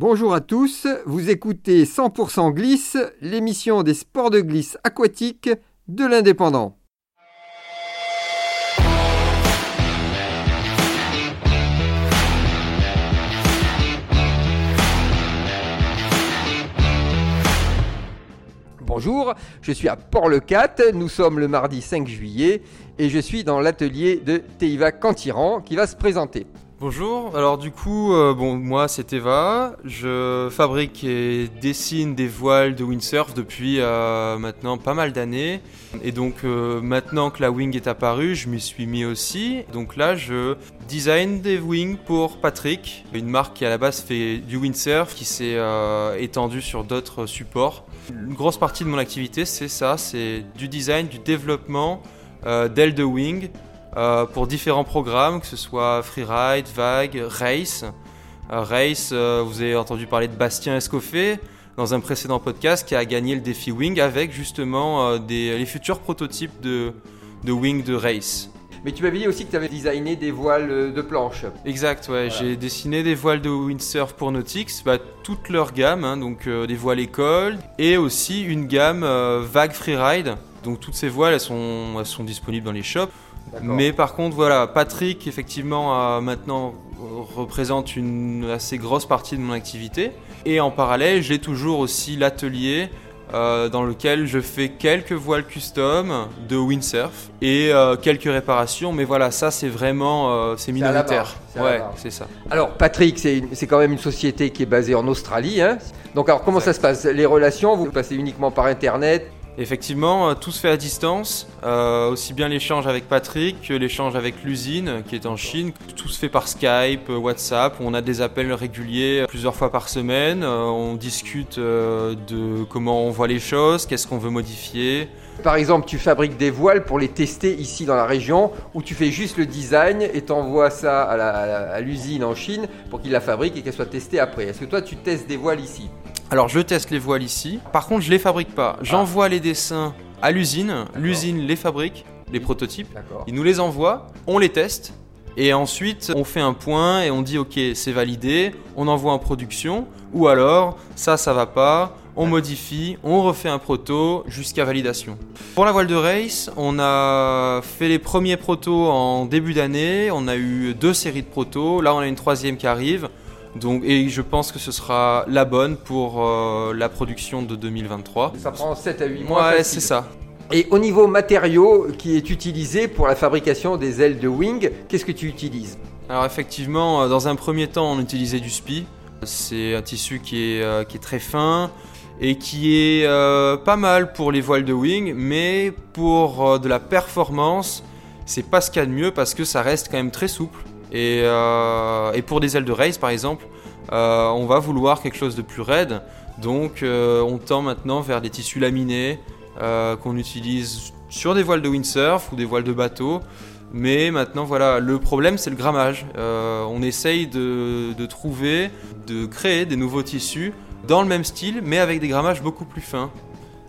Bonjour à tous, vous écoutez 100% Glisse, l'émission des sports de glisse aquatique de l'Indépendant. Bonjour, je suis à Port-le-Cat, nous sommes le mardi 5 juillet et je suis dans l'atelier de Teiva Cantiran qui va se présenter. Bonjour, alors du coup, euh, bon, moi c'est Eva, je fabrique et dessine des voiles de windsurf depuis euh, maintenant pas mal d'années. Et donc euh, maintenant que la wing est apparue, je m'y suis mis aussi. Donc là, je design des wings pour Patrick, une marque qui à la base fait du windsurf, qui s'est étendue sur d'autres supports. Une grosse partie de mon activité, c'est ça, c'est du design, du développement d'ailes de wing euh, pour différents programmes, que ce soit freeride, vague, race. Euh, race, euh, vous avez entendu parler de Bastien Escoffet dans un précédent podcast qui a gagné le défi Wing avec justement les futurs prototypes de, de Wing de race. Mais tu m'avais dit aussi que tu avais designé des voiles de planche. Exact, ouais. J'ai dessiné des voiles de windsurf pour Nautix, bah, toute leur gamme, hein, donc des voiles école, et aussi une gamme vague freeride. Donc toutes ces voiles, elles sont, elles sont disponibles dans les shops. Mais par contre, voilà, Patrick, effectivement, maintenant représente une assez grosse partie de mon activité. Et en parallèle, j'ai toujours aussi l'atelier euh, dans lequel je fais quelques voiles custom de windsurf et euh, quelques réparations. Mais voilà, ça c'est vraiment euh, c'est minoritaire. ouais, c'est ça. Alors Patrick, c'est quand même une société qui est basée en Australie. Hein Donc alors comment ça se passe? Les relations, vous passez uniquement par Internet? Effectivement, euh, tout se fait à distance, euh, aussi bien l'échange avec Patrick que l'échange avec l'usine qui est en Chine. Tout se fait par Skype, WhatsApp, on a des appels réguliers plusieurs fois par semaine, euh, on discute de comment on voit les choses, qu'est-ce qu'on veut modifier. Par exemple, tu fabriques des voiles pour les tester ici dans la région, ou tu fais juste le design et t'envoies ça à l'usine en Chine pour qu'ils la fabriquent et qu'elle soit testée après. Est-ce que toi tu testes des voiles ici? Alors je teste les voiles ici. Par contre, je les fabrique pas. J'envoie ah. les dessins à l'usine. L'usine les fabrique, les prototypes. Ils nous les envoient, on les teste. Et ensuite, on fait un point et on dit ok, c'est validé, on envoie en production. Ou alors, ça, ça va pas, on modifie, on refait un proto jusqu'à validation. Pour la voile de race, on a fait les premiers protos en début d'année. On a eu deux séries de protos. Là, on a une troisième qui arrive. Donc, et je pense que ce sera la bonne pour euh, la production de 2023. Ça prend 7 à 8 mois. Ouais, c'est ça. Et au niveau matériaux qui est utilisé pour la fabrication des ailes de wing, qu'est-ce que tu utilises? Alors effectivement, euh, dans un premier temps, on utilisait du spi. C'est un tissu qui est, euh, qui est très fin et qui est pas mal pour les voiles de wing, mais pour de la performance, c'est pas ce qu'il y a de mieux parce que ça reste quand même très souple. Euh, et, pour des ailes de race, par exemple, euh, on va vouloir quelque chose de plus raide. Donc, euh, on tend maintenant vers des tissus laminés qu'on utilise sur des voiles de windsurf ou des voiles de bateau. Mais maintenant, voilà, le problème, c'est le grammage. on essaye de, de, trouver, de créer des nouveaux tissus dans le même style, mais avec des grammages beaucoup plus fins.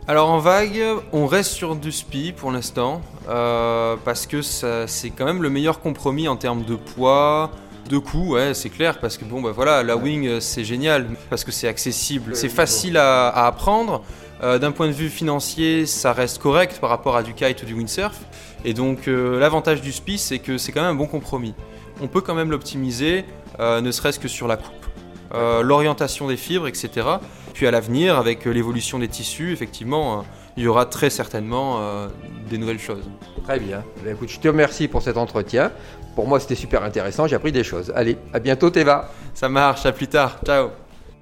Alors en vague, on reste sur du spi pour l'instant, euh, parce que c'est quand même le meilleur compromis en termes de poids, de coût, ouais, c'est clair, parce que bon, bah voilà, la wing c'est génial, parce que c'est accessible, c'est facile à, apprendre. Euh, d'un point de vue financier, ça reste correct par rapport à du kite ou du windsurf. Et donc euh, l'avantage du spi, c'est que c'est quand même un bon compromis. On peut quand même l'optimiser, ne serait-ce que sur la coupe. Euh, l'orientation des fibres, etc. Puis à l'avenir, avec euh, l'évolution des tissus, effectivement, euh, il y aura très certainement des nouvelles choses. Très bien. Eh écoute, je te remercie pour cet entretien. Pour moi, c'était super intéressant. J'ai appris des choses. Allez, à bientôt, Teva. Ça marche. À plus tard. Ciao.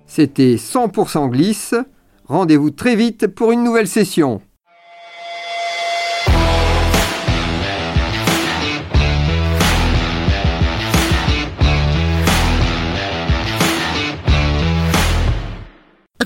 C'était 100% glisse. Rendez-vous très vite pour une nouvelle session.